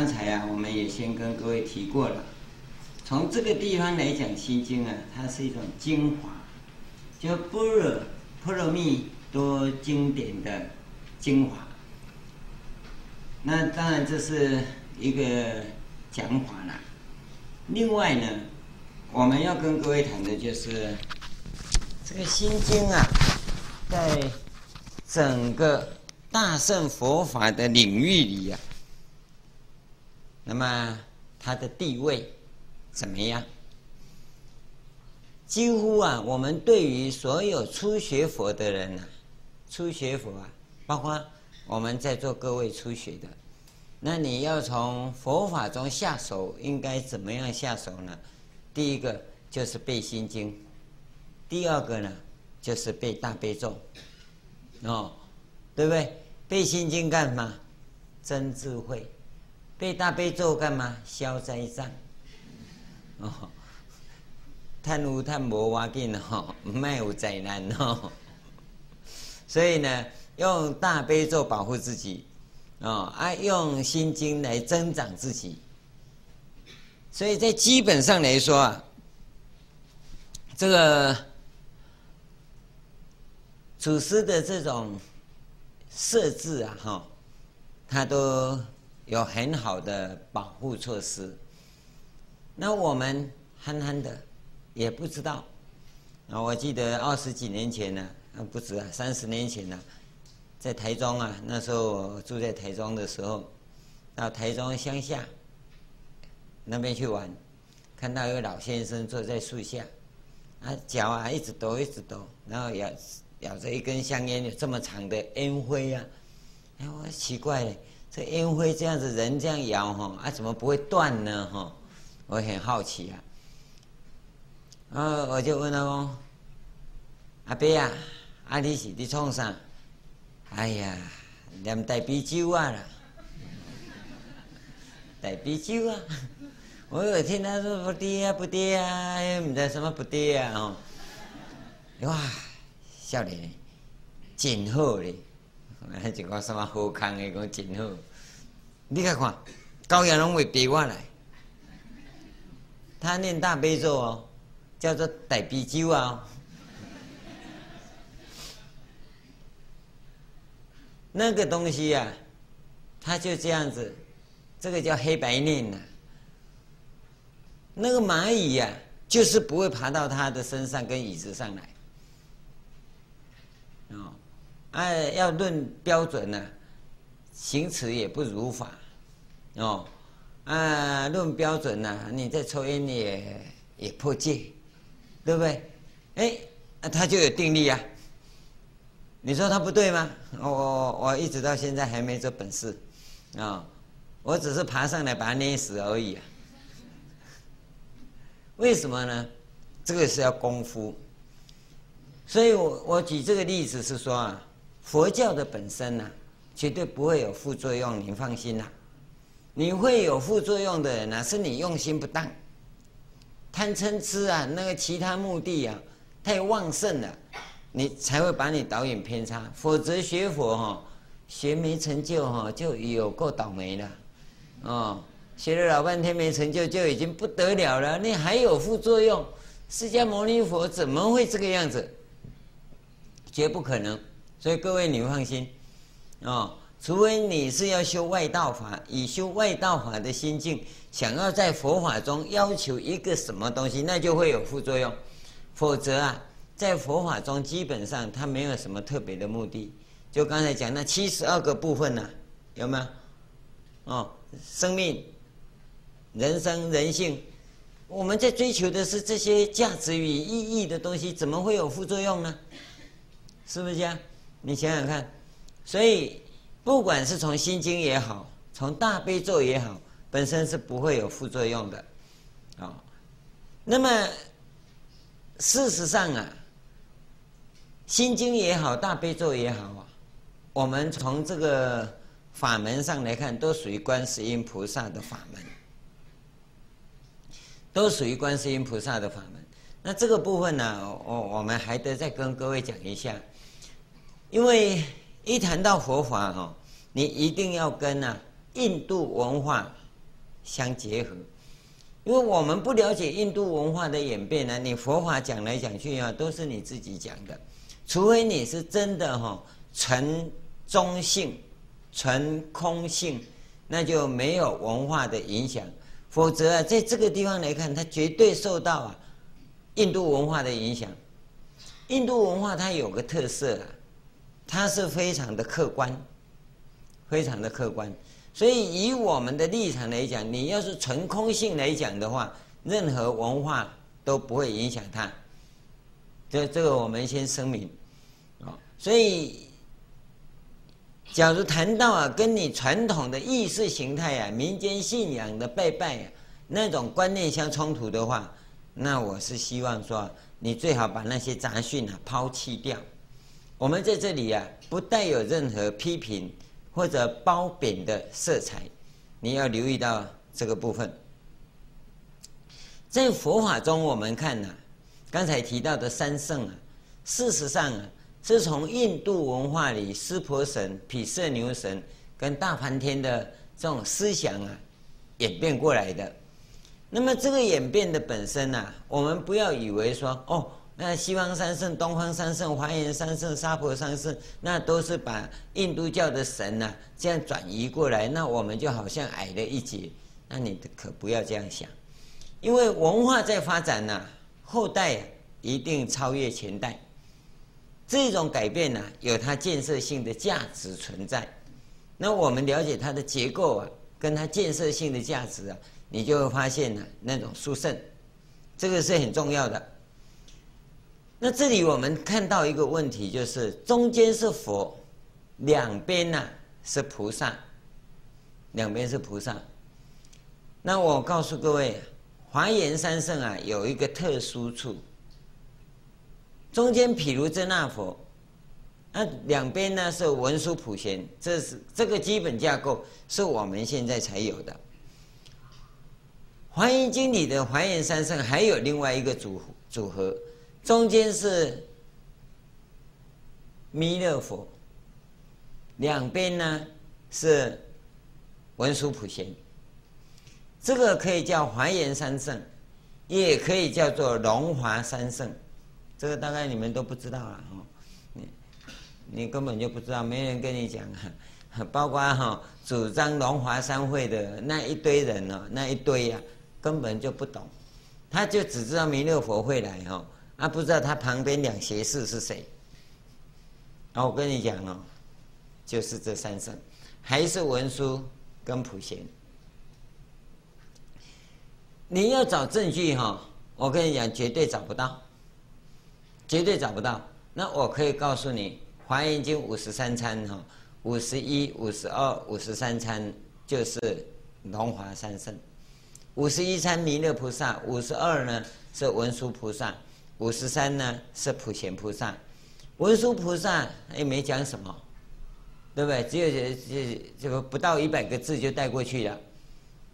刚才啊，我们也先跟各位提过了。从这个地方来讲，《心经》啊，它是一种精华，就般若波罗蜜多经典的精华。那当然这是一个讲法了。另外呢，我们要跟各位谈的就是这个《心经》啊，在整个大乘佛法的领域里呀、啊。那么他的地位怎么样？几乎啊，我们对于所有初学佛的人呢、初学佛啊，包括我们在座各位初学的，那你要从佛法中下手，应该怎么样下手呢？第一个就是背心经，第二个呢就是背大悲咒，哦，对不对？背心经干嘛？增智慧。背大悲咒干嘛？消灾障。哦，贪污贪无挖紧哦，卖有灾难哦。所以呢，用大悲咒保护自己，哦，啊，用心经来增长自己。所以在基本上来说啊，这个祖师的这种设置啊，哈，他都。有很好的保护措施，那我们憨憨的也不知道。啊，我记得二十几年前呢，啊不止啊，三十年前呢，在台中啊，那时候我住在台中的时候，到台中乡下那边去玩，看到一个老先生坐在树下，啊脚啊一直抖一直抖，然后咬咬着一根香烟，有这么长的烟灰啊，哎我奇怪了。这烟灰这样子，人这样摇哈，啊，怎么不会断呢？哈，我很好奇啊。啊我就问他说：“阿伯啊，阿你是你创啥？”哎呀，念大悲咒啊啦，大悲咒啊！我有听他说不对啊，不对啊，唔知什么不对啊？哦，哇，少年，真好嘞！还 一个什么好康的，讲真好。你看看，高阳龙会背过来，他念大悲咒哦，叫做大悲咒啊。那个东西、啊，他就这样子，这个叫黑白念呐、啊。那个蚂蚁呀、啊，就是不会爬到他的身上跟椅子上来。哦。哎，要论标准呢，行持也不如法，哦，啊，论标准呢，你在抽烟也也破戒，对不对？哎，那他就有定力啊。你说他不对吗？我我一直到现在还没这本事，啊，我只是爬上来把他捏死而已啊。为什么呢？这个是要功夫。所以我我举这个例子是说啊。佛教的本身呢、绝对不会有副作用，你放心呐、你会有副作用的人呢、是你用心不当，贪嗔痴啊，那个其他目的啊太旺盛了，你才会把你导引偏差。否则学佛哈、哦，学没成就哈、哦，就有够倒霉了。哦，学了老半天没成就，就已经不得了了。你还有副作用，释迦牟尼佛怎么会这个样子？绝不可能。所以各位，你放心，哦，除非你是要修外道法，以修外道法的心境，想要在佛法中要求一个什么东西，那就会有副作用。否则啊，在佛法中基本上它没有什么特别的目的。就刚才讲那七十二个部分呢、有没有？哦，生命、人生、人性，我们在追求的是这些价值与意义的东西，怎么会有副作用呢？是不是这样？你想想看，所以不管是从心经也好，从大悲咒也好，本身是不会有副作用的，啊、哦。那么事实上啊，心经也好，大悲咒也好啊，我们从这个法门上来看，都属于观世音菩萨的法门，都属于观世音菩萨的法门。那这个部分呢，我我们还得再跟各位讲一下。因为一谈到佛法哦，你一定要跟啊印度文化相结合。因为我们不了解印度文化的演变呢，你佛法讲来讲去啊，都是你自己讲的，除非你是真的哈纯中性、纯空性，那就没有文化的影响。否则啊，在这个地方来看，它绝对受到啊印度文化的影响。印度文化它有个特色啊，它是非常的客观，非常的客观。所以，以我们的立场来讲，你要是纯空性来讲的话，任何文化都不会影响它。这这个我们先声明啊。所以，假如谈到啊，跟你传统的意识形态啊、民间信仰的拜拜啊那种观念相冲突的话，那我是希望说，你最好把那些杂讯啊抛弃掉。我们在这里啊，不带有任何批评。或者褒贬的色彩，你要留意到这个部分。在佛法中，我们看呐、啊，刚才提到的三圣啊，事实上啊，是从印度文化里湿婆神、毗舍牛神跟大梵天的这种思想啊演变过来的。那么这个演变的本身啊，我们不要以为说哦。那西方三圣、东方三圣、华严三圣、娑婆三圣，那都是把印度教的神呐、这样转移过来，那我们就好像矮了一截。那你可不要这样想，因为文化在发展呐、后代一定超越前代。这种改变呢、有它建设性的价值存在。那我们了解它的结构啊，跟它建设性的价值啊，你就会发现呢、那种殊胜，这个是很重要的。那这里我们看到一个问题，就是中间是佛，两边呢是菩萨，两边是菩萨。那我告诉各位，华严三圣啊有一个特殊处，中间毗卢遮那佛，那两边呢是文殊普贤，这是这个基本架构是我们现在才有的。华严经里的华严三圣还有另外一个组组合。中间是弥勒佛，两边呢是文殊普贤。这个可以叫华严三圣，也可以叫做龙华三圣。这个大概你们都不知道了哦，你你根本就不知道，没人跟你讲啊。包括哈主张龙华三会的那一堆人呢，那一堆呀，根本就不懂，他就只知道弥勒佛会来哈。啊，不知道他旁边两胁侍是谁？啊，我跟你讲哦，就是这三圣，还是文殊跟普贤。你要找证据哈，我跟你讲，绝对找不到，绝对找不到。那我可以告诉你，《华严经》五十三参哈，五十一、五十二、五十三参就是龙华三圣，五十一参弥勒菩萨，五十二呢是文殊菩萨。五十三呢是普贤菩萨，文殊菩萨也没讲什么，对不对？只有这这这个不到一百个字就带过去了，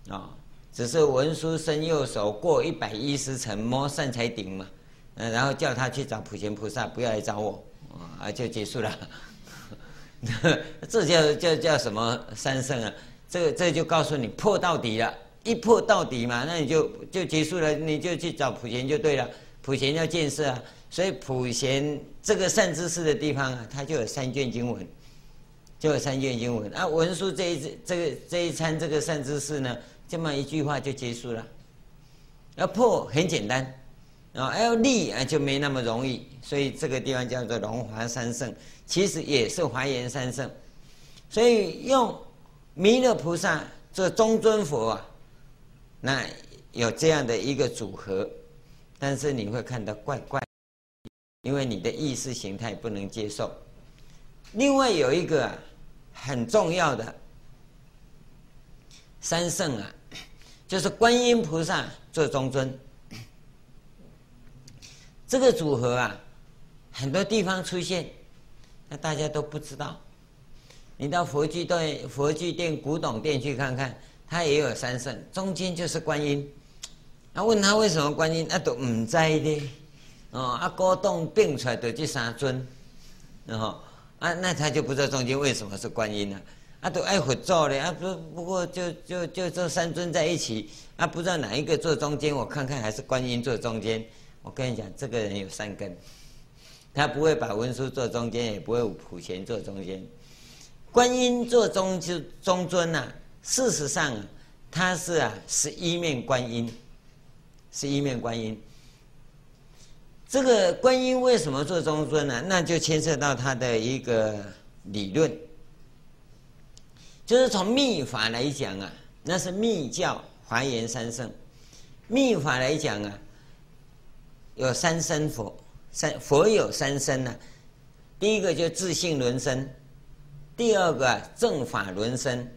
啊、哦，只是文殊伸右手过一百一十层摸善财顶嘛，嗯，然后叫他去找普贤菩萨，不要来找我，啊，就结束了。这叫叫叫什么三圣啊？这个这就告诉你破到底了，一破到底嘛，那你就就结束了，你就去找普贤就对了。普贤要建设啊，所以普贤这个善知识的地方啊，它就有三卷经文，就有三卷经文啊。文殊这一这个这一参这个善知识呢，这么一句话就结束了。要破很简单啊，要立啊就没那么容易。所以这个地方叫做龙华三圣，其实也是华严三圣。所以用弥勒菩萨做中尊佛啊，那有这样的一个组合。但是你会看到怪怪，因为你的意识形态不能接受。另外有一个，很重要的三圣啊，就是观音菩萨做中尊。这个组合啊，很多地方出现，那大家都不知道。你到佛具店、佛具店、古董店去看看，它也有三圣，中间就是观音。他、问他为什么观音，啊都唔知的，哦，啊古董变出来的这三尊，然后啊，那他就不知道中间为什么是观音了，啊，都爱佛坐的啊，不不过就就就这三尊在一起啊，不知道哪一个坐中间，我看看还是观音坐中间。我跟你讲，这个人有三根，他不会把文殊坐中间，也不会普贤坐中间。观音坐中就中尊呐、事实上啊，他是啊十一面观音，是一面观音。这个观音为什么做中尊呢、那就牵涉到他的一个理论，就是从密法来讲啊，那是密教华严三圣。密法来讲啊，有三身佛，三佛有三身呢、啊。第一个就自性轮身，第二个、正法轮身，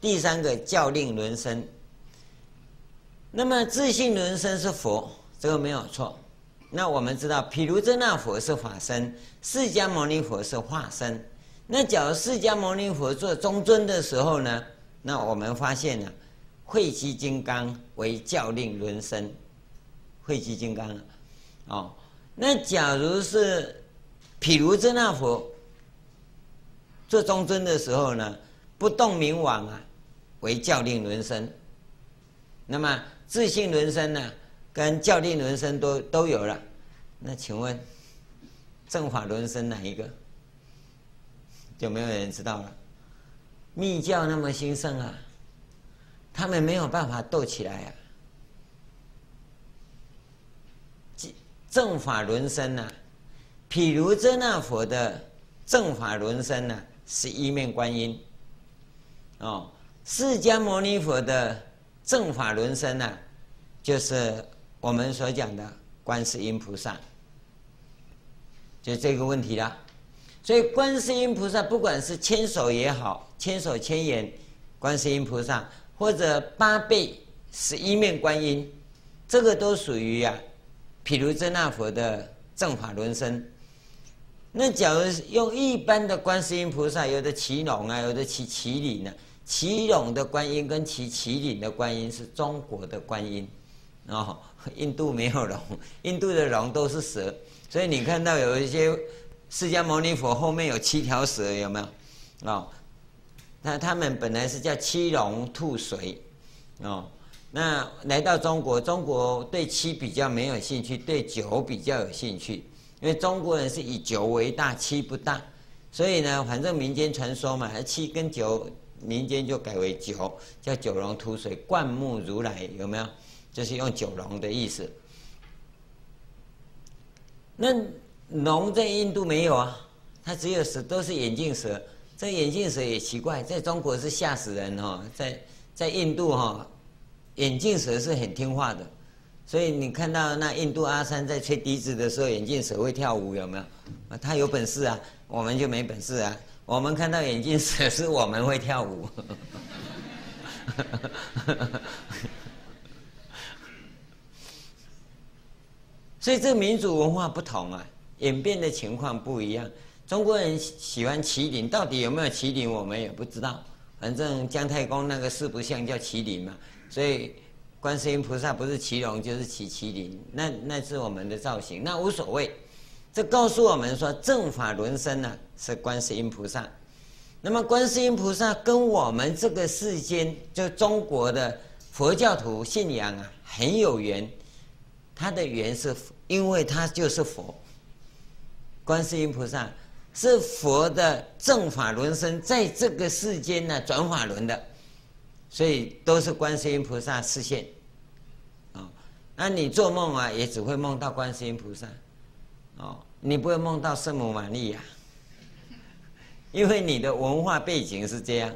第三个教令轮身。那么自性轮身是佛，这个没有错。那我们知道，毗卢遮那佛是法身，释迦牟尼佛是化身。那假如释迦牟尼佛做中尊的时候呢？那我们发现呢，慧积金刚为教令轮身，慧积金刚哦。那假如是毗卢遮那佛做中尊的时候呢，不动明王啊为教令轮身。那么自信轮身呢？跟教令轮身都都有了，那请问正法轮身哪一个？就没有人知道了。密教那么兴盛啊，他们没有办法斗起来啊。正法轮身呢？毗卢遮那佛的正法轮身呢，是一面观音。哦，释迦牟尼佛的正法轮身呢，就是。我们所讲的观世音菩萨，就这个问题了。所以观世音菩萨不管是千手也好，千手千眼观世音菩萨，或者八臂十一面观音，这个都属于啊，毗卢遮那佛的正法轮身。那假如用一般的观世音菩萨，有的骑龙啊，有的骑麒麟呢，骑龙的观音跟骑麒麟的观音是中国的观音。哦，印度没有龙，印度的龙都是蛇，所以你看到有一些释迦牟尼佛后面有七条蛇，有没有？哦，那他们本来是叫七龙吐水，哦，那来到中国，中国对七比较没有兴趣，对九比较有兴趣，因为中国人是以九为大，七不大，所以呢，反正民间传说嘛，七跟九，民间就改为九，叫九龙吐水，灌木如来，有没有？就是用九龙的意思。那龙在印度没有啊，它只有蛇，都是眼镜蛇。这眼镜蛇也奇怪，在中国是吓死人哈，在在印度哈，眼镜蛇是很听话的。所以你看到那印度阿三在吹笛子的时候，眼镜蛇会跳舞，有没有？他有本事啊，我们就没本事啊。我们看到眼镜蛇，是我们会跳舞。所以这个民族文化不同啊，演变的情况不一样。中国人喜欢麒麟，到底有没有麒麟，我们也不知道。反正姜太公那个四不像叫麒麟嘛，所以观世音菩萨不是骑龙就是骑麒麟，那那是我们的造型，那无所谓。这告诉我们说，正法轮身呢是观世音菩萨。那么观世音菩萨跟我们这个世间就中国的佛教徒信仰啊很有缘，他的缘是。因为他就是佛，观世音菩萨是佛的正法轮身，在这个世间呢转法轮的，所以都是观世音菩萨示现。哦，那你做梦啊，也只会梦到观世音菩萨，哦，你不会梦到圣母玛利亚，因为你的文化背景是这样。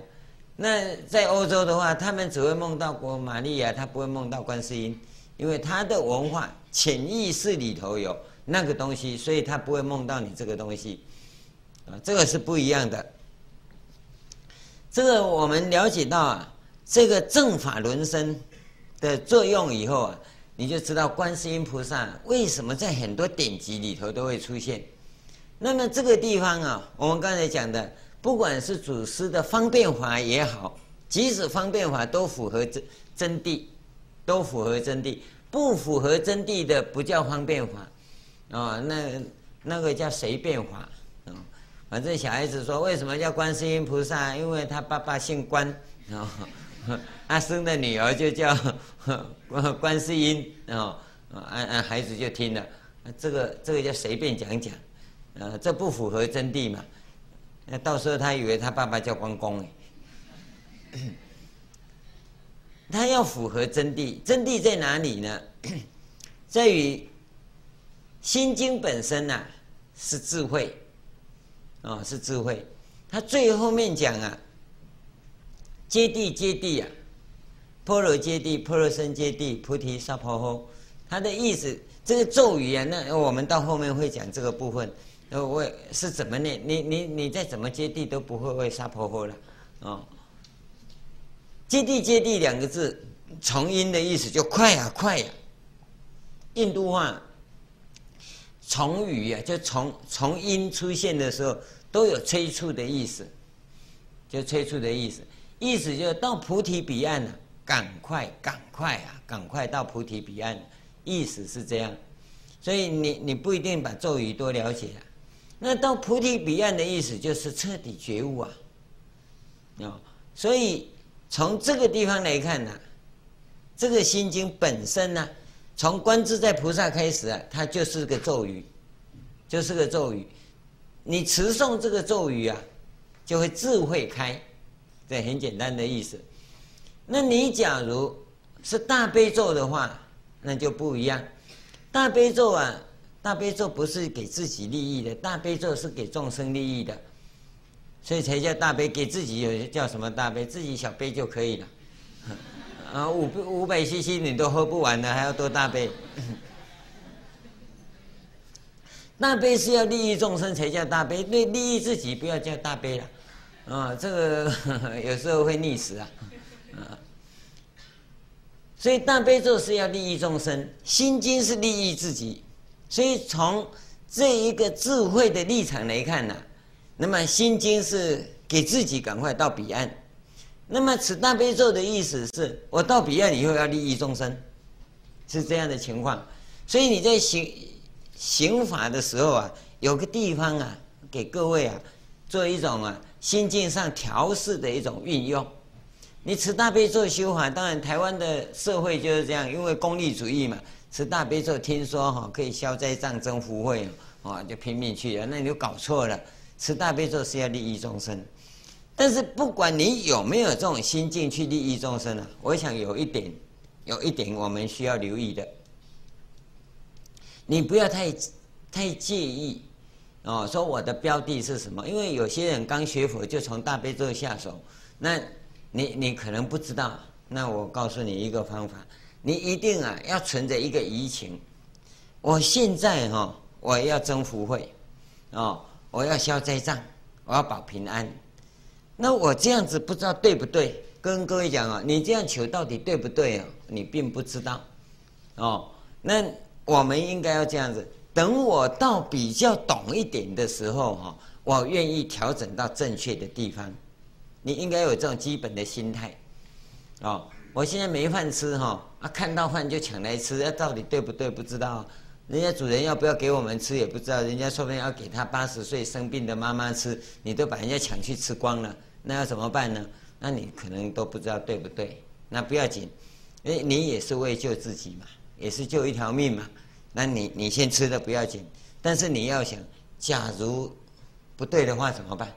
那在欧洲的话，他们只会梦到过玛利亚，他不会梦到观世音。因为他的文化潜意识里头有那个东西，所以他不会梦到你这个东西，啊，这个是不一样的。这个我们了解到啊，这个正法轮身的作用以后啊，你就知道观世音菩萨为什么在很多典籍里头都会出现。那么这个地方啊，我们刚才讲的，不管是祖师的方便法也好，即使方便法都符合真真谛。都符合真谛，不符合真谛的不叫方便法，啊，那那个叫随便法，啊，反正小孩子说，为什么叫观世音菩萨？因为他爸爸姓关，哦，他生的女儿就叫观观世音，哦，啊啊，孩子就听了，这个这个就随便讲讲，呃，这不符合真谛嘛。那到时候他以为他爸爸叫关公哎，他要符合真谛，真谛在哪里呢？在于心经本身呐，是智慧。哦，是智慧。他最后面讲啊，揭谛揭谛啊，般若揭谛，般若僧揭谛，菩提萨婆诃。他的意思，这个咒语啊，那我们到后面会讲这个部分。呃，我是怎么念？你你你再怎么揭谛都不会为萨婆诃了。哦，揭谛揭谛两个字，从音的意思就快呀、啊、快呀、啊。印度话。从语啊，就从从音出现的时候，都有催促的意思，就催促的意思，意思就是到菩提彼岸了，赶快赶快啊，赶快到菩提彼岸，意思是这样，所以你你不一定把咒语多了解啊，那到菩提彼岸的意思就是彻底觉悟啊，啊，所以从这个地方来看呢，这个心经本身呢。从观自在菩萨开始啊，它就是个咒语，就是个咒语。你持诵这个咒语啊，就会智慧开，这很简单的意思。那你假如是大悲咒的话，那就不一样。大悲咒啊，大悲咒不是给自己利益的，大悲咒是给众生利益的，所以才叫大悲。给自己有叫什么大悲？自己小悲就可以了。啊，五五百 CC 你都喝不完了，还要多大悲？大悲是要利益众生才叫大悲，对，利益自己不要叫大悲了。啊，这个 有时候会溺死啊。啊，所以大悲咒是要利益众生，心经是利益自己。所以从这一个智慧的立场来看呢，那么心经是给自己赶快到彼岸。那么此大悲咒的意思是，我到彼岸以后要利益众生，是这样的情况。所以你在行行法的时候啊，有个地方啊，给各位啊做一种啊心境上调试的一种运用。你持大悲咒修法，当然台湾的社会就是这样，因为功利主义嘛，持大悲咒听说哈可以消灾障增福慧，啊就拼命去了，那你就搞错了。持大悲咒是要利益众生。但是不管你有没有这种心境去利益众生啊，我想有一点，有一点我们需要留意的，你不要太太介意哦。说我的标的是什么？因为有些人刚学佛就从大悲咒下手，那你你可能不知道。那我告诉你一个方法，你一定啊要存着一个疑情。我现在哈，我要增福慧，哦，我要消灾障，我要保平安。那我这样子不知道对不对？跟各位讲啊，你这样求到底对不对啊？你并不知道，哦。那我们应该要这样子，等我到比较懂一点的时候哈，我愿意调整到正确的地方。你应该有这种基本的心态，哦。我现在没饭吃哈，啊，看到饭就抢来吃，那到底对不对？不知道。人家主人要不要给我们吃也不知道，人家说不定要给他八十岁生病的妈妈吃，你都把人家抢去吃光了。那要怎么办呢？那你可能都不知道对不对？那不要紧，因为你也是为救自己嘛，也是救一条命嘛。那你你先吃的不要紧，但是你要想，假如不对的话怎么办？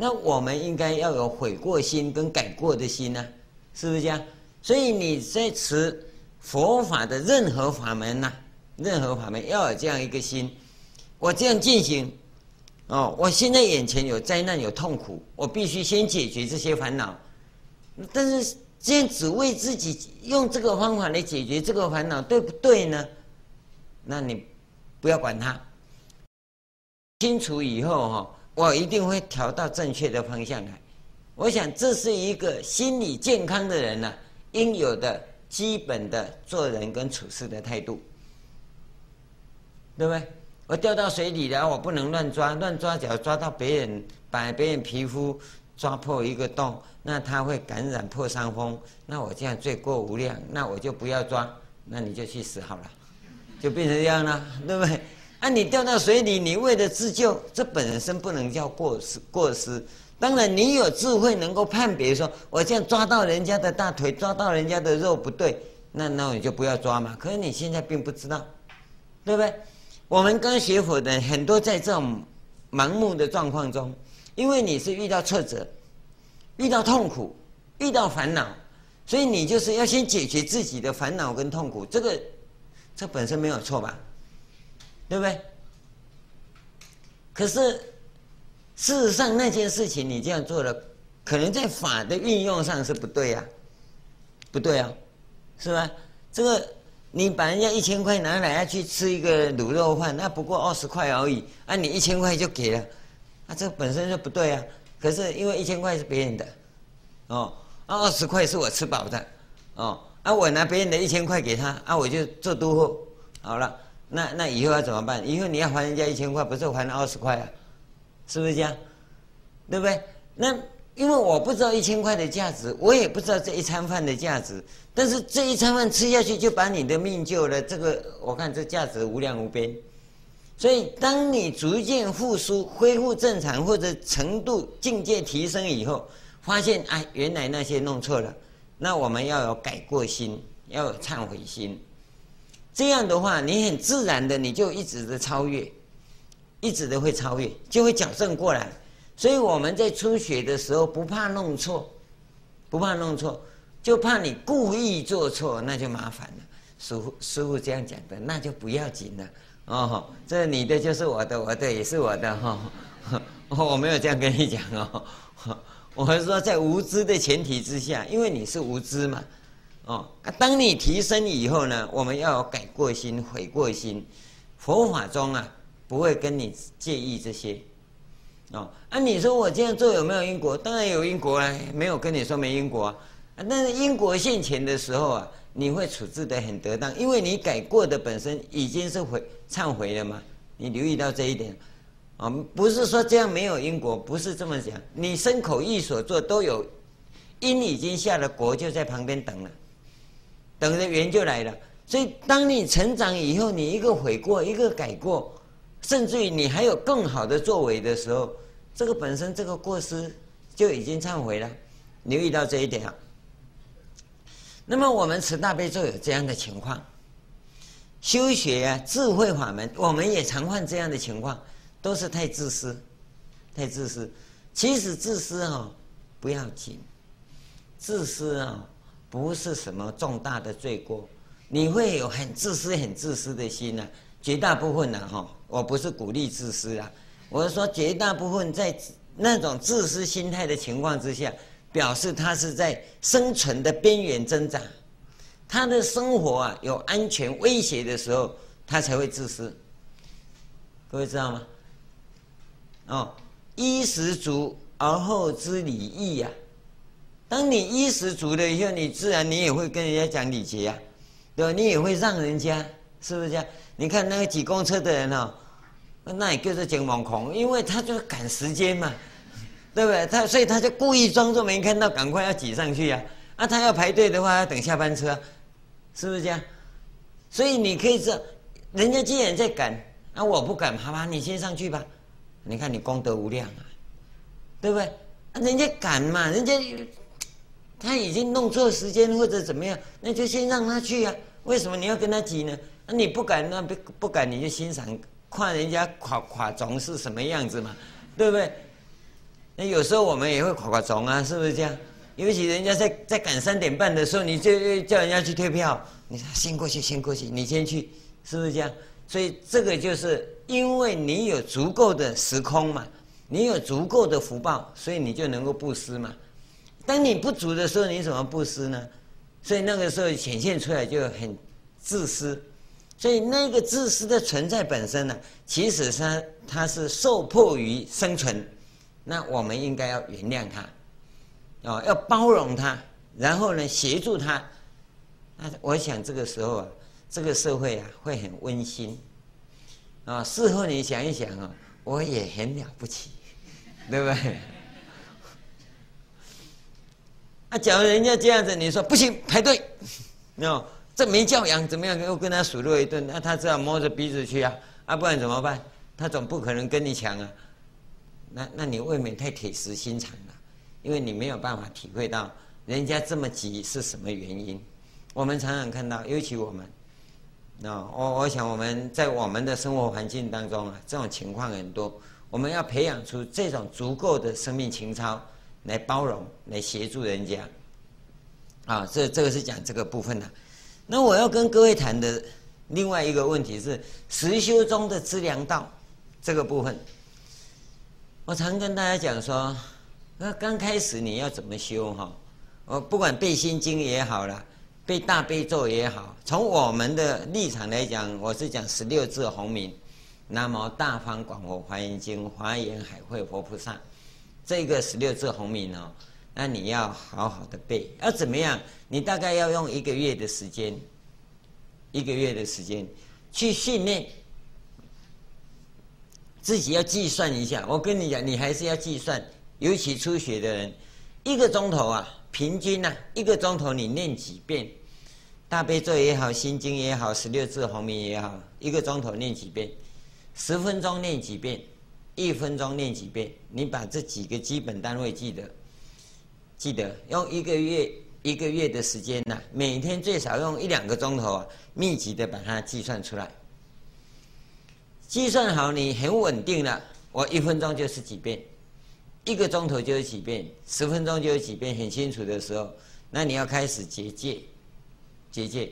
那我们应该要有悔过心跟改过的心呢、是不是这样？所以你在持佛法的任何法门呐、任何法门要有这样一个心，我这样进行。哦，我现在眼前有灾难有痛苦，我必须先解决这些烦恼。但是这样只为自己用这个方法来解决这个烦恼，对不对呢？那你不要管它。清楚以后哈，我一定会调到正确的方向来。我想这是一个心理健康的人呢、应有的基本的做人跟处事的态度，对不对？我掉到水里了，我不能乱抓，乱抓脚抓到别人，把别人皮肤抓破一个洞，那他会感染破伤风，那我这样罪过无量，那我就不要抓，那你就去死好了，就变成这样了，对不对？啊，你掉到水里，你为了自救，这本身不能叫过失过失。当然，你有智慧能够判别，说我这样抓到人家的大腿，抓到人家的肉不对，那那你就不要抓嘛。可是你现在并不知道，对不对？我们刚学佛的很多在这种盲目的状况中，因为你是遇到挫折、遇到痛苦、遇到烦恼，所以你就是要先解决自己的烦恼跟痛苦。这个这本身没有错吧？对不对？可是。事实上，那件事情你这样做了，可能在法的运用上是不对呀，不对啊，是吧？这个你把人家一千块拿来要去吃一个卤肉饭，那不过二十块而已，啊，你一千块就给了，啊，这本身就不对啊。可是因为一千块是别人的，哦，啊，二十块是我吃饱的，哦，啊，我拿别人的一千块给他，啊，我就做多货，好了，那那以后要怎么办？以后你要还人家一千块，不是还了二十块啊？是不是这样？对不对？那因为我不知道一千块的价值，我也不知道这一餐饭的价值。但是这一餐饭吃下去就把你的命救了，这个我看这价值无量无边。所以当你逐渐复苏、恢复正常或者程度境界提升以后，发现哎，原来那些弄错了，那我们要有改过心，要有忏悔心。这样的话，你很自然的你就一直的超越。一直的会超越，就会矫正过来。所以我们在初学的时候不怕弄错，不怕弄错，就怕你故意做错，那就麻烦了。师傅师傅这样讲的，那就不要紧了。哦，这你的就是我的，我的也是我的哈。我没有这样跟你讲哦，我是说在无知的前提之下，因为你是无知嘛。哦，当你提升以后呢，我们要有改过心、悔过心。佛法中啊。不会跟你介意这些，哦，啊，你说我这样做有没有因果？当然有因果啊，没有跟你说没因果啊。但是因果现前的时候啊，你会处置得很得当，因为你改过的本身已经是悔忏悔了嘛。你留意到这一点，啊，不是说这样没有因果，不是这么讲。你身口意所做都有因，已经下了果，就在旁边等了，等着缘就来了。所以当你成长以后，你一个悔过，一个改过。甚至于你还有更好的作为的时候，这个本身这个过失就已经忏悔了。留意到这一点啊。那么我们持大悲咒有这样的情况，修学啊智慧法门，我们也常犯这样的情况，都是太自私，太自私。其实自私哦不要紧，自私啊不是什么重大的罪过，你会有很自私、很自私的心呢、绝大部分呢，哈，我不是鼓励自私啊，我是说绝大部分在那种自私心态的情况之下，表示他是在生存的边缘挣扎，他的生活啊有安全威胁的时候，他才会自私。各位知道吗？哦，衣食足而后知礼义呀。当你衣食足了以后，你自然你也会跟人家讲礼节呀，对吧？你也会让人家，是不是这样？你看那个挤公车的人哦，那也就是讲网红，因为他就是赶时间嘛，对不对？他所以他就故意装作没看到，赶快要挤上去呀。啊，他要排队的话，要等下班车，是不是这样？所以你可以知道，人家既然在赶，啊，我不赶，好吧，你先上去吧。你看你功德无量啊，对不对？啊，人家赶嘛，人家他已经弄错时间或者怎么样，那就先让他去呀。为什么你要跟他挤呢？那你不敢，那不不敢，你就欣赏看人家垮垮总是什么样子嘛，对不对？那有时候我们也会垮垮总啊，是不是这样？尤其人家在在赶三点半的时候，你就叫人家去退票，你说先过去，先过去，你先去，是不是这样？所以这个就是因为你有足够的时空嘛，你有足够的福报，所以你就能够布施嘛。当你不足的时候，你怎么布施呢？所以那个时候显现出来就很自私。所以那个自私的存在本身呢，其实它它是受迫于生存，那我们应该要原谅他，哦，要包容他，然后呢协助他，那我想这个时候啊，这个社会啊会很温馨，啊，事后你想一想啊，我也很了不起，对不对？啊，假如人家这样子，你说不行，排队，哦。这没教养，怎么样？又跟他数落一顿，那他只好摸着鼻子去啊！啊，不然怎么办？他总不可能跟你抢啊。那那你未免太铁石心肠了，因为你没有办法体会到人家这么急是什么原因。我们常常看到，尤其我们，那我我想我们在我们的生活环境当中啊，这种情况很多。我们要培养出这种足够的生命情操，来包容、来协助人家。啊，这这个是讲这个部分的。那我要跟各位谈的另外一个问题是实修中的资粮道这个部分。我常跟大家讲说，那刚开始你要怎么修哈？我不管背心经也好了。背大悲咒也好，从我们的立场来讲，我是讲十六字红名，南无大方广佛华严经，华严海会佛菩萨，这个十六字洪名哦，那你要好好的背，要怎么样？你大概要用一个月的时间，一个月的时间去训练，自己要计算一下。我跟你讲，你还是要计算，尤其初学的人，一个钟头啊。平均呢、啊，一个钟头你念几遍大悲咒也好，心经也好，十六字洪名也好，一个钟头念几遍，十分钟念几遍，一分钟念几遍，你把这几个基本单位记得，记得用一个月一个月的时间呐、每天最少用一两个钟头啊，密集的把它计算出来，计算好你很稳定了，我一分钟就是几遍。一个钟头就有几遍，十分钟就有几遍，很清楚的时候，那你要开始结界，结界，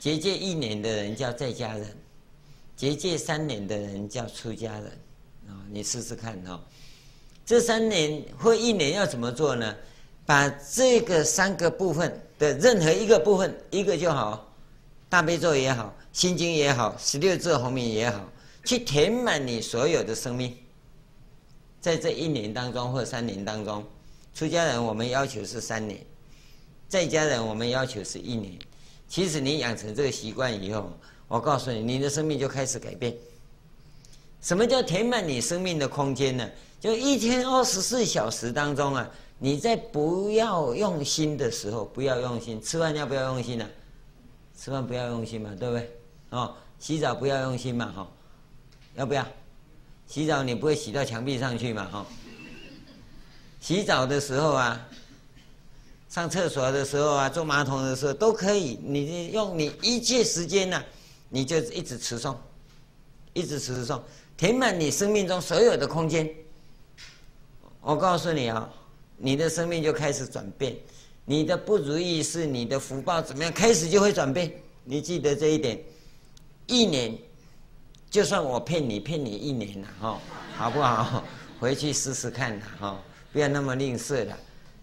结界一年的人叫在家人，结界三年的人叫出家人，你试试看哈。这三年或一年要怎么做呢？把这个三个部分的任何一个部分，一个就好，大悲咒也好，心经也好，十六字洪名也好，去填满你所有的生命。在这一年当中或三年当中，出家人我们要求是三年，在家人我们要求是一年。其实你养成这个习惯以后，我告诉你，你的生命就开始改变。什么叫填满你生命的空间呢？就一天二十四小时当中啊，你在不要用心的时候，不要用心。吃饭要不要用心呢、吃饭不要用心嘛，对不对？哦，洗澡不要用心嘛，哈，要不要？洗澡你不会洗到墙壁上去嘛？哈，洗澡的时候啊，上厕所的时候啊，坐马桶的时候都可以。你用你一切时间呢、你就一直持诵，一直持诵，填满你生命中所有的空间。我告诉你啊，你的生命就开始转变，你的不如意是你的福报怎么样，开始就会转变。你记得这一点，一年。就算我骗你骗你一年了哈，好不好？回去试试看了哈，不要那么吝啬了，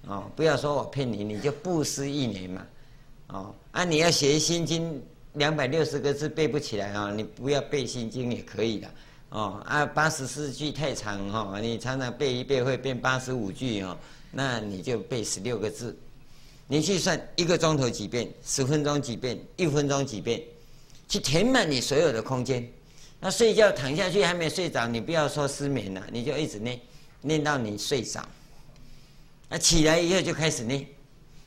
哦，不要说我骗你，你就布施一年嘛，哦，啊，你要学心经两百六十个字背不起来啊，你不要背心经也可以的，哦，啊，八十四句太长哈，你常常背一背会变八十五句哦，那你就背十六个字，你去算一个钟头几遍，十分钟几遍，一分钟几遍，去填满你所有的空间。那睡觉躺下去还没睡着，你不要说失眠了，你就一直念，念到你睡着。那起来以后就开始念，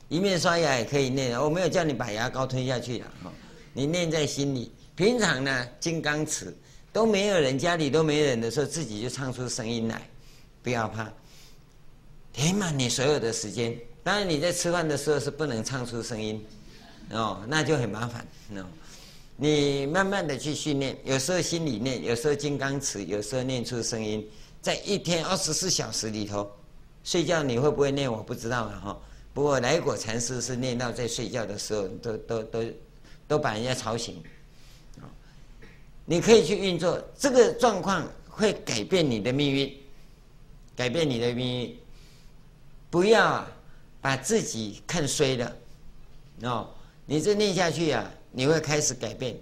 一面刷牙也可以念。我没有叫你把牙膏吞下去了哈，你念在心里。平常呢，金刚持都没有人，家里都没人的时候，自己就唱出声音来，不要怕，填满你所有的时间。当然你在吃饭的时候是不能唱出声音，哦，那就很麻烦，哦。你慢慢的去训练，有时候心里念，有时候金刚持，有时候念出声音，在一天二十四小时里头，睡觉你会不会念？我不知道了哈。不过来果禅师是念到在睡觉的时候，都都都都把人家吵醒。你可以去运作，这个状况会改变你的命运，改变你的命运。不要把自己看衰了，哦，你这念下去啊。你会开始改变，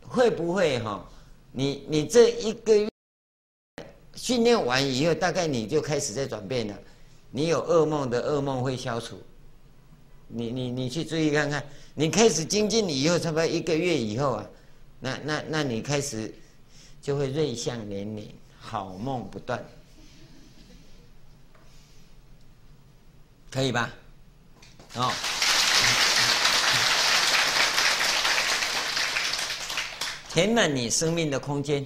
会不会哈？你你这一个月训练完以后，大概你就开始在转变了。你有噩梦的噩梦会消除。你你你去注意看看，你开始精进以后，差不多一个月以后啊，那那那你开始就会瑞相连连，好梦不断，可以吧？哦。填满你生命的空间。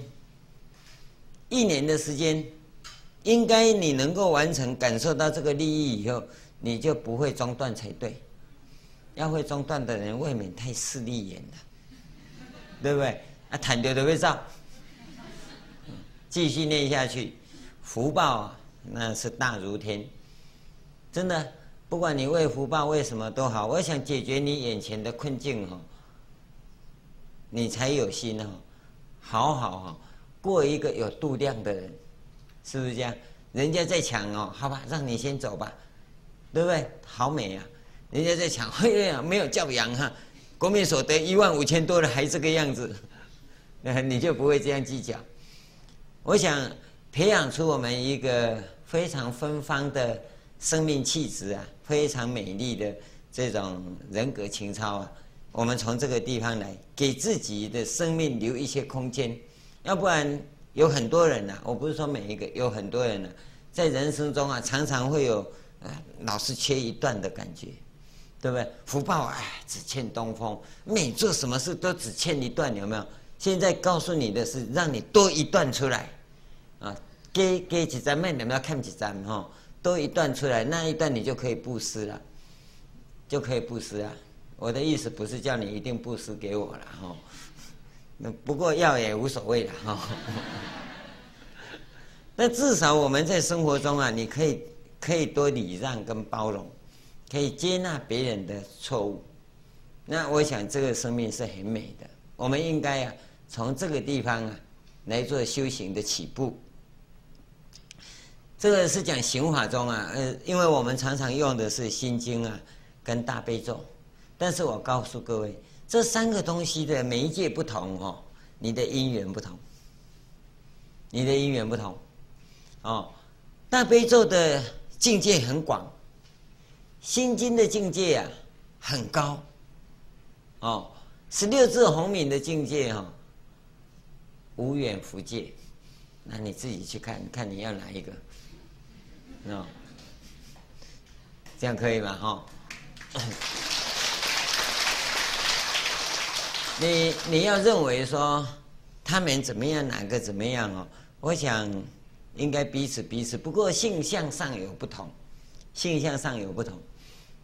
一年的时间，应该你能够完成，感受到这个利益以后，你就不会中断才对。要会中断的人，未免太势利眼了，对不对？啊，坦掉都会造。继续念下去，福报啊，那是大如天。真的，不管你为福报为什么都好，我想解决你眼前的困境哦，你才有心哦，好好哈。过一个有度量的人，是不是这样？人家在抢哦，好吧，让你先走吧，对不对？好美啊！人家在抢，嘿呀，没有教养哈，国民所得一万五千多了，还这个样子，那 你就不会这样计较。我想培养出我们一个非常芬芳的生命气质啊，非常美丽的这种人格情操啊，我们从这个地方来，给自己的生命留一些空间。要不然有很多人呐、啊，我不是说每一个，有很多人呢、在人生中啊，常常会有啊，老是缺一段的感觉，对不对？福报哎，只欠东风，每做什么事都只欠一段，有没有？现在告诉你的是，让你多一段出来，啊，给给几张面，你们要看几张哈，多一段出来，那一段你就可以布施了，就可以布施啊。我的意思不是叫你一定布施给我了哈。那不过要也无所谓了哈。那至少我们在生活中啊，你可以可以多礼让跟包容，可以接纳别人的错误。那我想这个生命是很美的。我们应该啊，从这个地方啊来做修行的起步。这个是讲行法中啊，呃，因为我们常常用的是心经啊跟大悲咒，但是我告诉各位。这三个东西的媒介不同哦，你的因缘不同，你的因缘不同，哦，大悲咒的境界很广，心经的境界啊很高，哦，十六字红名的境界哈、哦，无远弗届，那你自己去看看你要哪一个，哦，这样可以吗？哈、哦。你你要认为说他们怎么样，哪个怎么样哦？我想应该彼此彼此，不过性相上有不同，性相上有不同。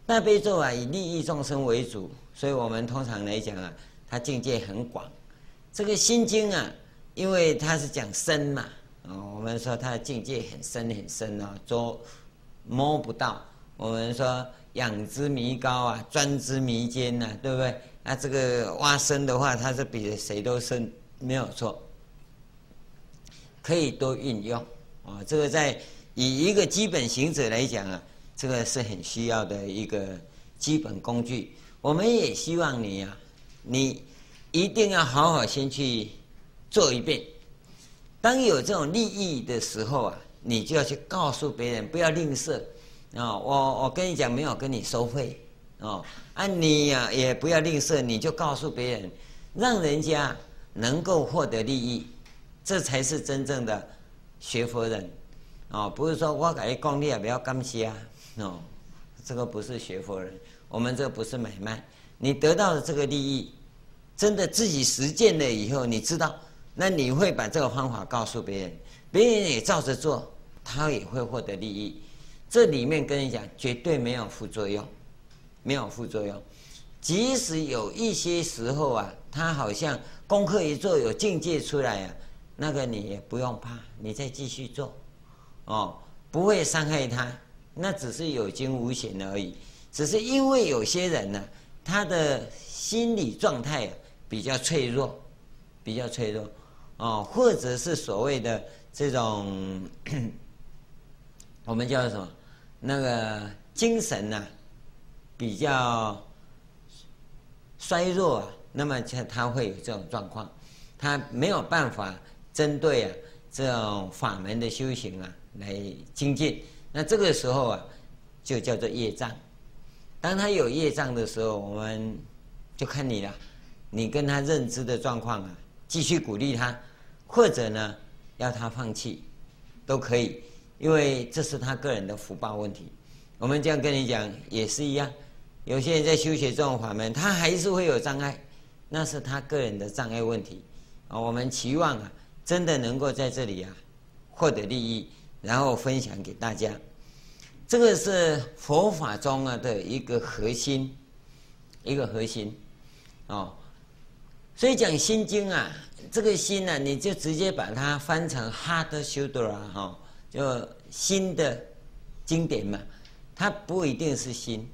大悲咒啊，以利益众生为主，所以我们通常来讲啊，它境界很广。这个心经啊，因为它是讲深嘛，啊，我们说它的境界很深很深啊，捉摸不到。我们说仰之弥高啊，钻之弥坚呐，对不对？那这个挖深的话，它是比谁都深，没有错，可以多运用啊。这个在以一个基本行者来讲啊，这个是很需要的一个基本工具。我们也希望你呀、啊，你一定要好好先去做一遍。当有这种利益的时候啊，你就要去告诉别人，不要吝啬啊。我我跟你讲，没有跟你收费。哦，啊，你呀、啊、也不要吝啬，你就告诉别人，让人家能够获得利益，这才是真正的学佛人。哦，不是说我给你讲，你也不要感谢啊。哦，这个不是学佛人，我们这个不是买卖。你得到的这个利益，真的自己实践了以后，你知道，那你会把这个方法告诉别人，别人也照着做，他也会获得利益。这里面跟你讲，绝对没有副作用。没有副作用，即使有一些时候啊，他好像功课一做有境界出来啊，那个你也不用怕，你再继续做，哦，不会伤害他，那只是有惊无险而已。只是因为有些人呢、他的心理状态啊比较脆弱，比较脆弱，哦，或者是所谓的这种，我们叫什么？那个精神呢、比较衰弱啊，那么他他会有这种状况，他没有办法针对啊这种法门的修行啊来精进。那这个时候啊，就叫做业障。当他有业障的时候，我们就看你了，你跟他认知的状况啊，继续鼓励他，或者呢要他放弃，都可以，因为这是他个人的福报问题。我们这样跟你讲也是一样。有些人在修学这种法门，他还是会有障碍，那是他个人的障碍问题。啊，我们期望啊，真的能够在这里啊获得利益，然后分享给大家。这个是佛法中啊的一个核心，一个核心，哦。所以讲《心经》啊，这个心呢、你就直接把它翻成 Heart Sutra 哈，就心的经典嘛。它不一定是心，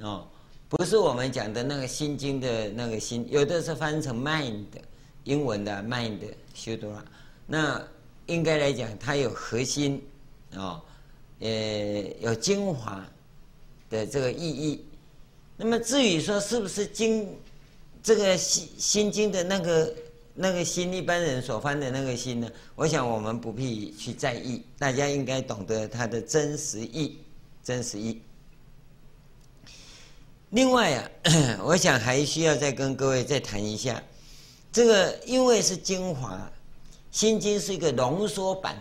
哦，不是我们讲的那个《心经》的那个心，有的是翻成 Mind，英文的 Mind Sutra。那应该来讲，它有核心，哦，呃，有精华的这个意义。那么至于说是不是经？这个心心经的那个那个心，一般人所翻的那个心呢，我想我们不必去在意，大家应该懂得它的真实意，真实意。另外啊，我想还需要再跟各位再谈一下，这个因为是精华，心经是一个浓缩版，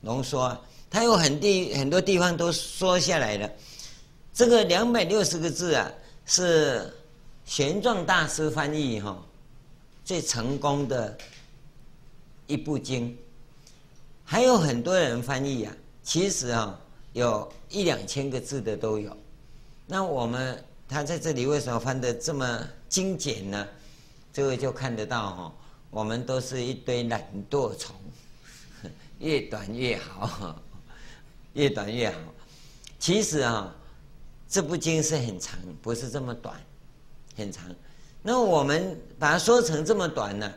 浓缩，它有很地很多地方都缩下来了，这个两百六十个字啊是。玄奘大师翻译哈，最成功的一部经，还有很多人翻译啊。其实啊，有一两千个字的都有。那我们他在这里为什么翻得这么精简呢？这个就看得到哈，我们都是一堆懒惰虫，越短越好，越短越好。其实啊，这部经是很长，不是这么短。很长，那我们把它说成这么短呢？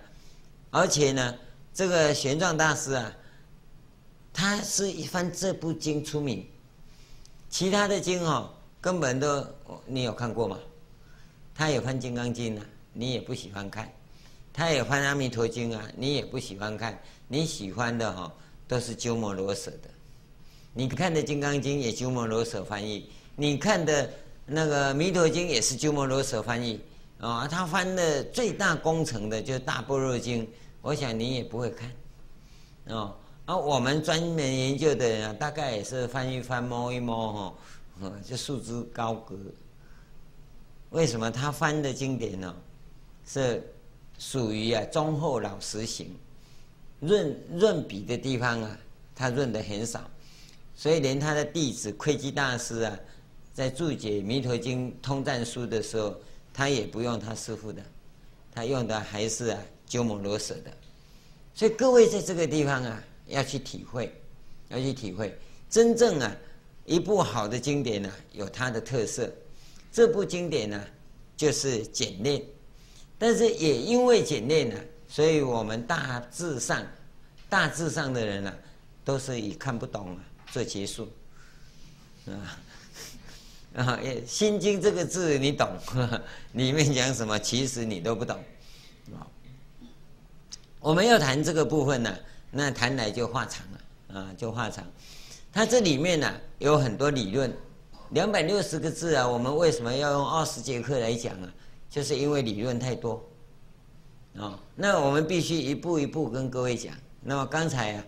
而且呢，这个玄奘大师啊，他是一翻这部经出名，其他的经哦，根本都你有看过吗？他也翻《金刚经》呢，你也不喜欢看；他也翻《阿弥陀经》啊，你也不喜欢看。你喜欢的哈，都是鸠摩罗什的。你看的《金刚经》也鸠摩罗什翻译，你看的。那个《弥陀经》也是鸠摩罗什翻译啊，他翻的最大工程的就是《大般若经》，我想你也不会看，哦，而我们专门研究的人啊，大概也是翻一翻、摸一摸哈，就束之高阁。为什么他翻的经典呢？是属于啊忠厚老实型，润润笔的地方啊，他润的很少，所以连他的弟子窥基大师啊。在注解《弥陀经通赞书》的时候，他也不用他师父的，他用的还是啊鸠摩罗什的。所以各位在这个地方啊，要去体会，要去体会，真正啊一部好的经典呢、有它的特色。这部经典呢、就是简练，但是也因为简练呢、啊，所以我们大致上，大致上的人呢、都是以看不懂啊做结束，啊。啊，《心经》这个字你懂，里面讲什么？其实你都不懂。我们要谈这个部分呢，那谈来就话长了啊，就话长。它这里面呢有很多理论，两百六十个字啊，我们为什么要用二十节课来讲啊？就是因为理论太多啊。那我们必须一步一步跟各位讲。那么刚才啊，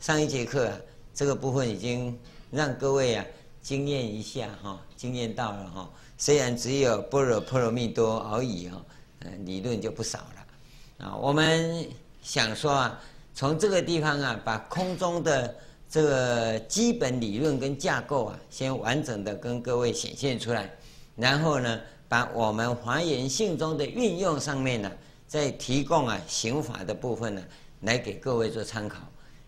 上一节课啊，这个部分已经让各位啊。经验一下哈，经验到了哈。虽然只有般若波罗蜜多而已哈，嗯，理论就不少了啊。我们想说啊，从这个地方啊，把空中的这个基本理论跟架构啊，先完整的跟各位显现出来，然后呢，把我们华严性中的运用上面呢，再提供啊行法的部分呢，来给各位做参考，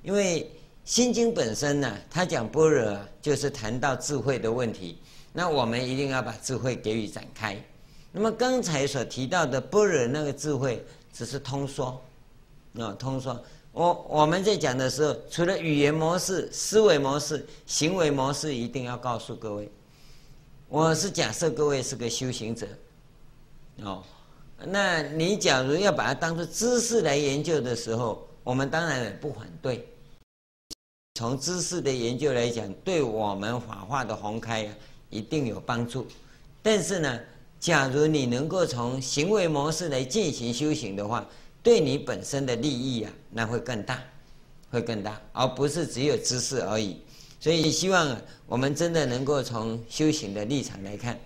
因为。心经本身呢，它讲般若啊，就是谈到智慧的问题。那我们一定要把智慧给予展开。那么刚才所提到的般若那个智慧，只是通说，啊，通说。我我们在讲的时候，除了语言模式、思维模式、行为模式，一定要告诉各位。我是假设各位是个修行者，哦，那你假如要把它当做知识来研究的时候，我们当然也不反对。从知识的研究来讲，对我们法化的宏开啊，一定有帮助。但是呢，假如你能够从行为模式来进行修行的话，对你本身的利益啊，那会更大，会更大，而不是只有知识而已。所以希望，我们真的能够从修行的立场来看。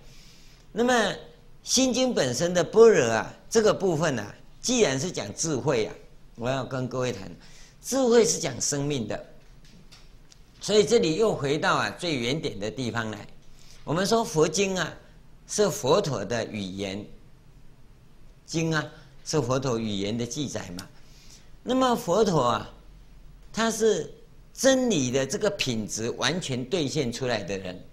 那么《心经》本身的般若啊，这个部分呢、啊，既然是讲智慧啊，我要跟各位谈，智慧是讲生命的，所以这里又回到啊最原点的地方来。我们说佛经啊是佛陀的语言，经啊是佛陀语言的记载嘛。那么佛陀啊，他是真理的这个品质完全兑现出来的人。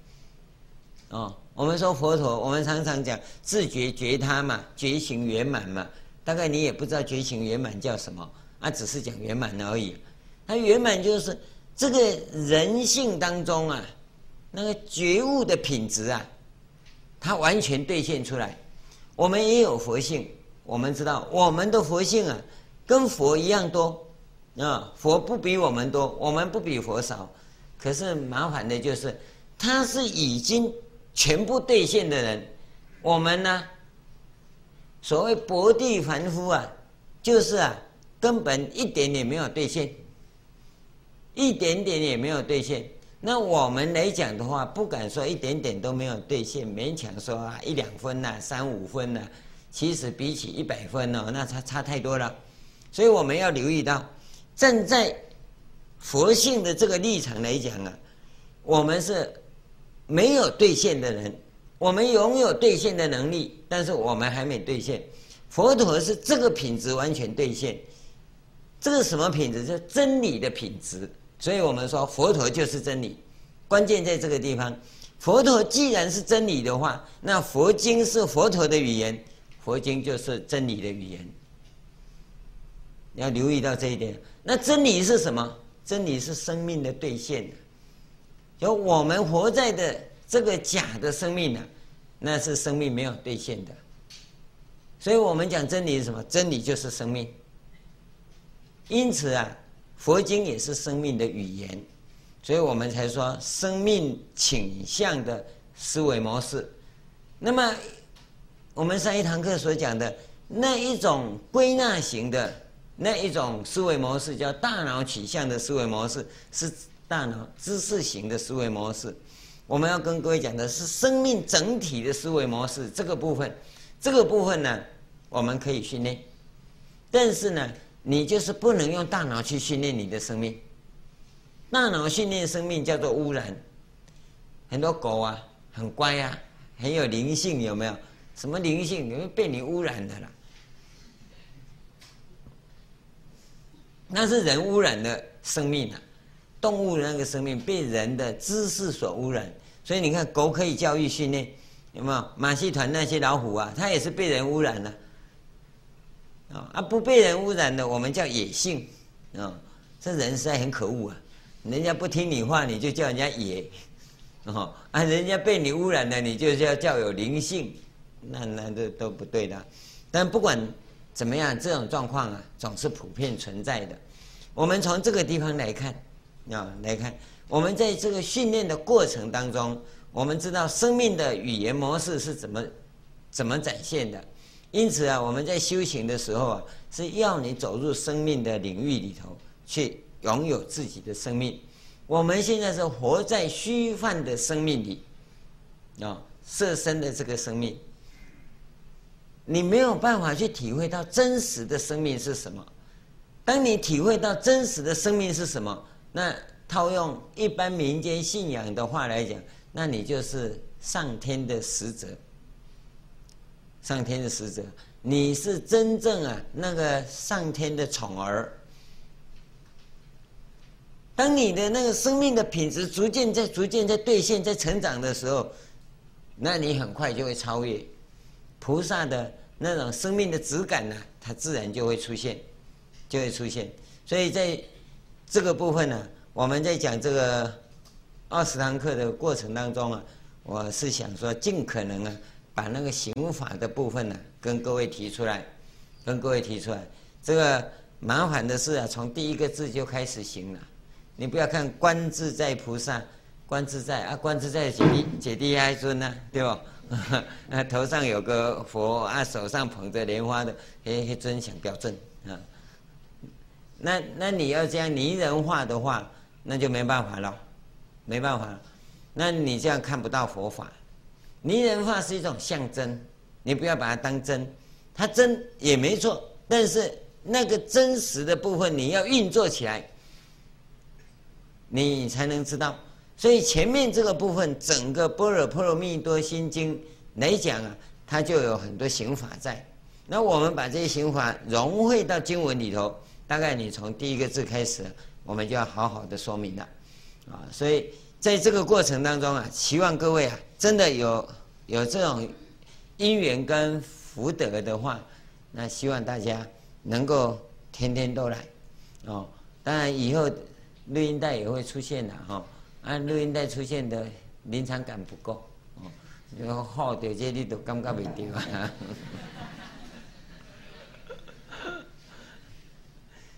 哦，我们说佛陀，我们常常讲自觉觉他嘛，觉行圆满嘛。大概你也不知道觉行圆满叫什么，啊，只是讲圆满而已。它圆满就是这个人性当中啊，那个觉悟的品质啊，它完全兑现出来。我们也有佛性，我们知道我们的佛性啊，跟佛一样多啊，佛不比我们多，我们不比佛少。可是麻烦的就是，他是已经全部兑现的人，我们呢？所谓薄地凡夫啊，就是啊，根本一点也没有兑现，一点点也没有兑现。那我们来讲的话，不敢说一点点都没有兑现，勉强说啊一两分呐、三五分呐、其实比起一百分哦，那差差太多了。所以我们要留意到，站在佛性的这个立场来讲啊，我们是没有兑现的人。我们拥有兑现的能力，但是我们还没兑现。佛陀是这个品质完全兑现，这个什么品质？是真理的品质。所以我们说佛陀就是真理，关键在这个地方。佛陀既然是真理的话，那佛经是佛陀的语言，佛经就是真理的语言。你要留意到这一点。那真理是什么？真理是生命的兑现。有我们活在的。这个假的生命呢、那是生命没有兑现的。所以我们讲真理是什么？真理就是生命。因此啊，佛经也是生命的语言，所以我们才说生命倾向的思维模式。那么我们上一堂课所讲的那一种归纳型的那一种思维模式，叫大脑取向的思维模式，是大脑知识型的思维模式。我们要跟各位讲的是生命整体的思维模式这个部分，这个部分呢，我们可以训练，但是呢，你就是不能用大脑去训练你的生命。大脑训练生命叫做污染。很多狗啊，很乖啊，很有灵性，有没有？什么灵性？因为被你污染的了。那是人污染的生命啊。动物的那个生命被人的知识所污染，所以你看狗可以教育训练，有没有？马戏团那些老虎啊，它也是被人污染了。啊，啊不被人污染的，我们叫野性啊。这人实在很可恶啊！人家不听你话，你就叫人家野，哦啊，人家被你污染了，你就叫叫有灵性，那那都都不对的。但不管怎么样，这种状况啊，总是普遍存在的。我们从这个地方来看。啊，来看，我们在这个训练的过程当中，我们知道生命的语言模式是怎么怎么展现的。因此啊，我们在修行的时候啊，是要你走入生命的领域里头，去拥有自己的生命。我们现在是活在虚幻的生命里，啊，色身的这个生命，你没有办法去体会到真实的生命是什么。当你体会到真实的生命是什么？那套用一般民间信仰的话来讲，那你就是上天的使者。上天的使者，你是真正啊那个上天的宠儿。当你的那个生命的品质逐渐在逐渐在兑现在成长的时候，那你很快就会超越菩萨的那种生命的质感呢，它自然就会出现，就会出现。所以在这个部分呢，我们在讲这个二十堂课的过程当中啊，我是想说尽可能啊，把那个行法的部分呢，跟各位提出来，跟各位提出来。这个麻烦的是啊，从第一个字就开始行了。你不要看观自在菩萨，观自在啊，观自在解脱解脱哀尊呢，对吧？啊，头上有个佛啊，手上捧着莲花的，嘿嘿，尊想标正啊。那那你要这样拟人化的话，那就没办法了，没办法了。那你这样看不到佛法。拟人化是一种象征，你不要把它当真，它真也没错，但是那个真实的部分你要运作起来，你才能知道。所以前面这个部分，整个《般若波罗蜜多心经》来讲啊，它就有很多刑法在。那我们把这些刑法融汇到经文里头，大概你从第一个字开始，我们就要好好的说明了啊。所以在这个过程当中啊，希望各位啊，真的有有这种因缘跟福德的话，那希望大家能够天天都来哦。当然以后录音带也会出现的哈。啊，录音带出现的临场感不够，哦，就好的这里都感觉没对啊。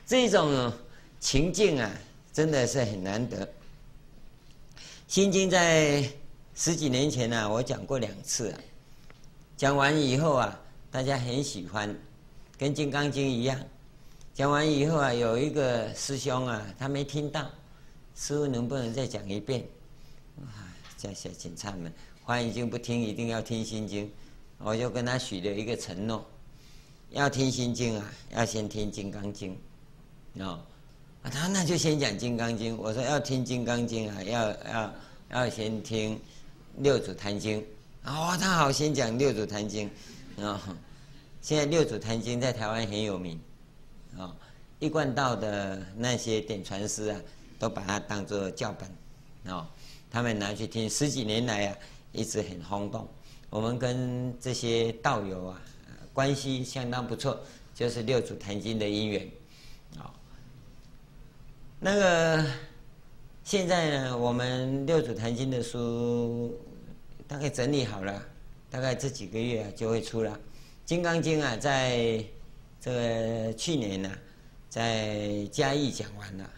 这种情境啊，真的是很难得。心经在十几年前呢、啊，我讲过两次、啊，讲完以后啊，大家很喜欢，跟金刚经一样。讲完以后啊，有一个师兄啊，他没听到。师父能不能再讲一遍？啊，这些警察们，话已经不听，一定要听心经。我就跟他许了一个承诺，要听心经啊，要先听金刚经。哦，啊，他那就先讲金刚经。我说要听金刚经啊，要要要先听六祖坛经。哦，他好，先讲六祖坛经。啊，现在六祖坛经在台湾很有名。啊，一贯道的那些点传师啊。都把它当做教本，哦，他们拿去听，十几年来啊，一直很轰动。我们跟这些道友啊，关系相当不错，就是六祖坛经的因缘，哦，那个现在呢，我们六祖坛经的书大概整理好了，大概这几个月啊就会出了。金刚经啊，在这个去年呢，在嘉义讲完了。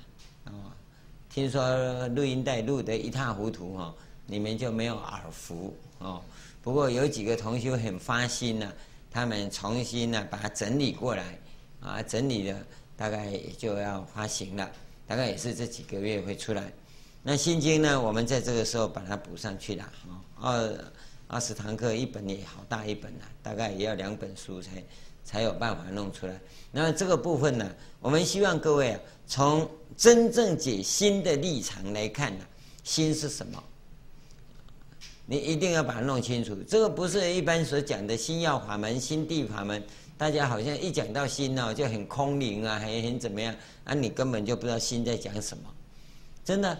听说录音带录得一塌糊涂哦，你们就没有耳福哦。不过有几个同学很发心呢，他们重新呢把它整理过来，啊，整理了大概也就要发行了，大概也是这几个月会出来。那心经呢，我们在这个时候把它补上去了，二二十堂课一本也好大一本了，大概也要两本书才才有办法弄出来。那这个部分呢，我们希望各位啊，从真正解心的立场来看呢，心是什么？你一定要把它弄清楚。这个不是一般所讲的心要法门、心地法门。大家好像一讲到心呢，就很空灵啊，很很怎么样啊？你根本就不知道心在讲什么。真的，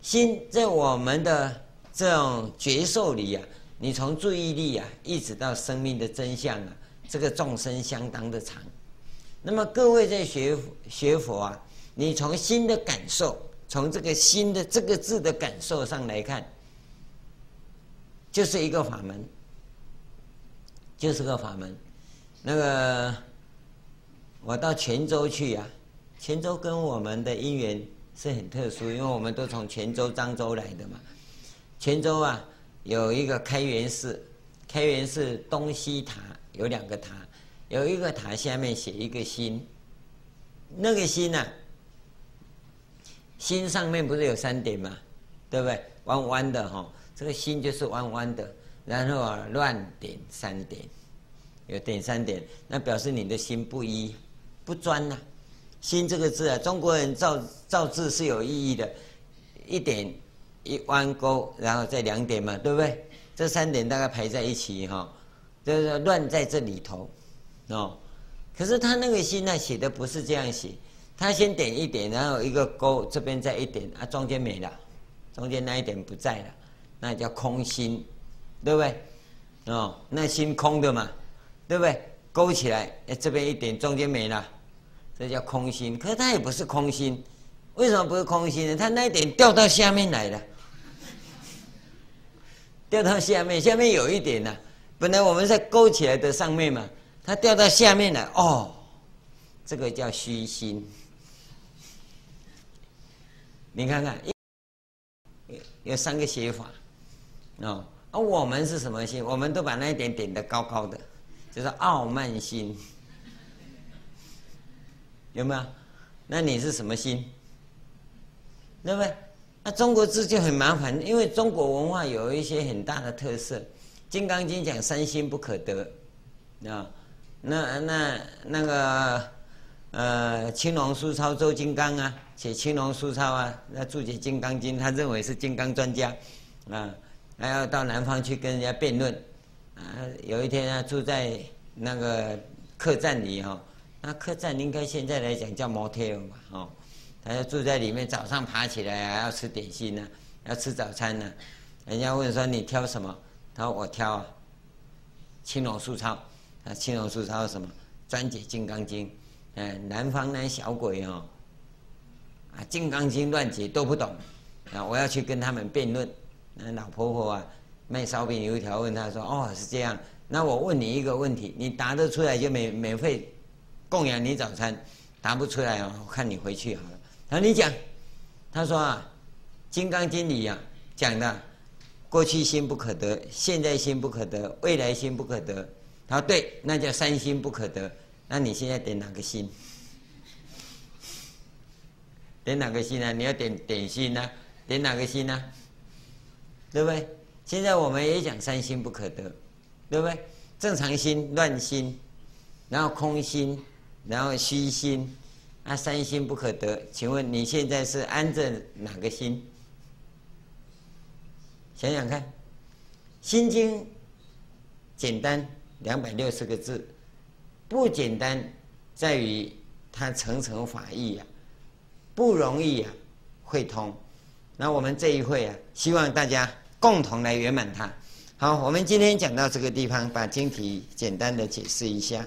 心在我们的这种觉受里啊，你从注意力啊，一直到生命的真相啊，这个众生相当的长。那么各位在学学佛啊。你从心的感受，从这个心的这个字的感受上来看，就是一个法门，就是个法门。那个我到泉州去呀、啊，泉州跟我们的因缘是很特殊，因为我们都从泉州、漳州来的嘛。泉州啊，有一个开元寺，开元寺东西塔有两个塔，有一个塔下面写一个心，那个心呢、心上面不是有三点吗？对不对？弯弯的哈，这个心就是弯弯的，然后啊乱点三点，有点三点，那表示你的心不一不专呐、心这个字啊，中国人造造字是有意义的，一点一弯钩，然后再两点嘛，对不对？这三点大概排在一起哈，就是乱在这里头哦。可是他那个心呢，写的不是这样写。他先点一点，然后一个勾，这边再一点，啊，中间没了，中间那一点不在了，那叫空心，对不对？哦，那心空的嘛，对不对？勾起来，哎，这边一点，中间没了，这叫空心。可是它也不是空心，为什么不是空心呢？它那一点掉到下面来了，掉到下面，下面有一点呢、本来我们在勾起来的上面嘛，它掉到下面来，哦，这个叫虚心。你看看，有有三个写法，哦，而我们是什么心？我们都把那一点点得高高的，就是傲慢心，有没有？那你是什么心？对不对？那中国字就很麻烦，因为中国文化有一些很大的特色，《金刚经》讲三心不可得，啊，那那那个呃，青龙书抄周金刚啊，写青龙书抄啊，那注解《金刚经》，他认为是金刚专家啊，还要到南方去跟人家辩论啊。有一天啊，住在那个客栈里哈，那客栈应该现在来讲叫 motel 吧，哦，他就住在里面，早上爬起来还要吃点心呢，要吃早餐呢。人家问说，你挑什么？他说我挑啊，青龙书抄。啊，青龙书抄什么？专解《金刚经》。嗯，南方那小鬼哦，啊，《金刚经》乱解都不懂。啊，我要去跟他们辩论。那老婆婆啊，卖烧饼油条，问他说：“哦，是这样。那我问你一个问题，你答得出来就免免费供养你早餐；答不出来哦，我看你回去好了。”他说：“你讲。”他说啊，《金刚经》里啊讲的，过去心不可得，现在心不可得，未来心不可得。他说，对，那叫三心不可得。那你现在点哪个心？点哪个心呢？你要点点心呢？点哪个心呢？对不对？现在我们也讲三心不可得，对不对？正常心、乱心，然后空心，然后虚心，啊，三心不可得。请问你现在是安着哪个心？想想看，《心经》简单。两百六十个字，不简单，在于它层层法义、啊，不容易、啊，会通。那我们这一会啊，希望大家共同来圆满它。好，我们今天讲到这个地方，把经题简单的解释一下。